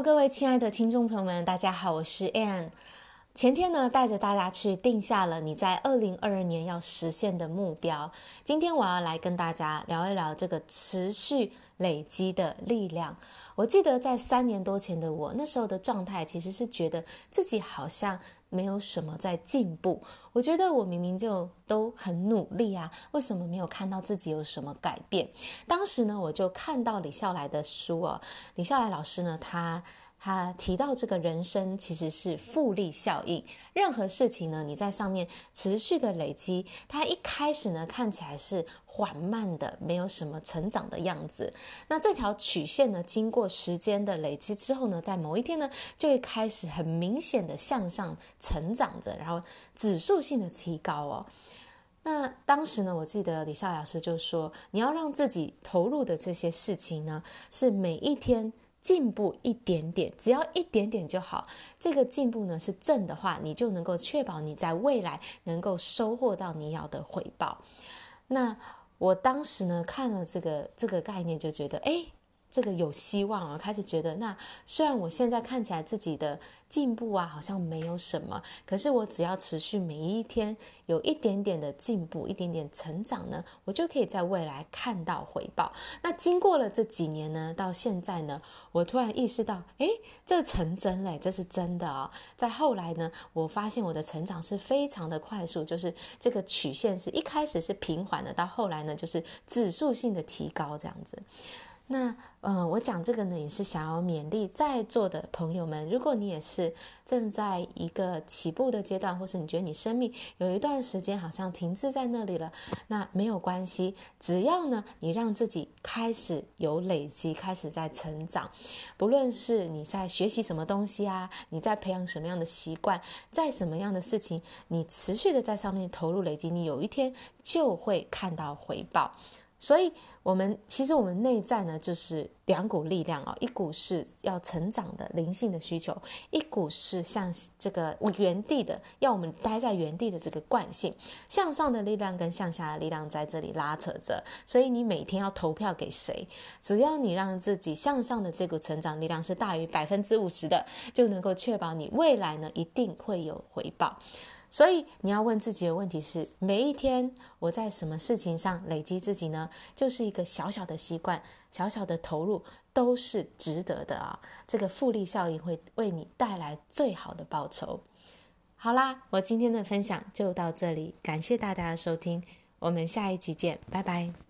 各位亲爱的听众朋友们，大家好，我是 Ann。前天呢，带着大家去定下了你在二零二二年要实现的目标。今天我要来跟大家聊一聊这个持续累积的力量。我记得在三年多前的我，那时候的状态其实是觉得自己好像没有什么在进步。我觉得我明明就都很努力啊，为什么没有看到自己有什么改变？当时呢，我就看到李笑来的书哦，李笑来老师呢，他。他提到，这个人生其实是复利效应，任何事情呢，你在上面持续的累积，它一开始呢看起来是缓慢的，没有什么成长的样子。那这条曲线呢，经过时间的累积之后呢，在某一天呢，就会开始很明显的向上成长着，然后指数性的提高哦。那当时呢，我记得李笑老师就说，你要让自己投入的这些事情呢，是每一天。进步一点点，只要一点点就好。这个进步呢是正的话，你就能够确保你在未来能够收获到你要的回报。那我当时呢看了这个这个概念，就觉得哎。这个有希望啊！开始觉得，那虽然我现在看起来自己的进步啊，好像没有什么，可是我只要持续每一天有一点点的进步，一点点成长呢，我就可以在未来看到回报。那经过了这几年呢，到现在呢，我突然意识到，哎，这成真嘞，这是真的啊！在后来呢，我发现我的成长是非常的快速，就是这个曲线是一开始是平缓的，到后来呢，就是指数性的提高这样子。那，呃，我讲这个呢，也是想要勉励在座的朋友们。如果你也是正在一个起步的阶段，或是你觉得你生命有一段时间好像停滞在那里了，那没有关系。只要呢，你让自己开始有累积，开始在成长，不论是你在学习什么东西啊，你在培养什么样的习惯，在什么样的事情，你持续的在上面投入累积，你有一天就会看到回报。所以，我们其实我们内在呢，就是两股力量哦，一股是要成长的灵性的需求，一股是像这个原地的，要我们待在原地的这个惯性，向上的力量跟向下的力量在这里拉扯着。所以，你每天要投票给谁？只要你让自己向上的这股成长力量是大于百分之五十的，就能够确保你未来呢一定会有回报。所以你要问自己的问题是：每一天我在什么事情上累积自己呢？就是一个小小的习惯，小小的投入都是值得的啊！这个复利效应会为你带来最好的报酬。好啦，我今天的分享就到这里，感谢大家的收听，我们下一集见，拜拜。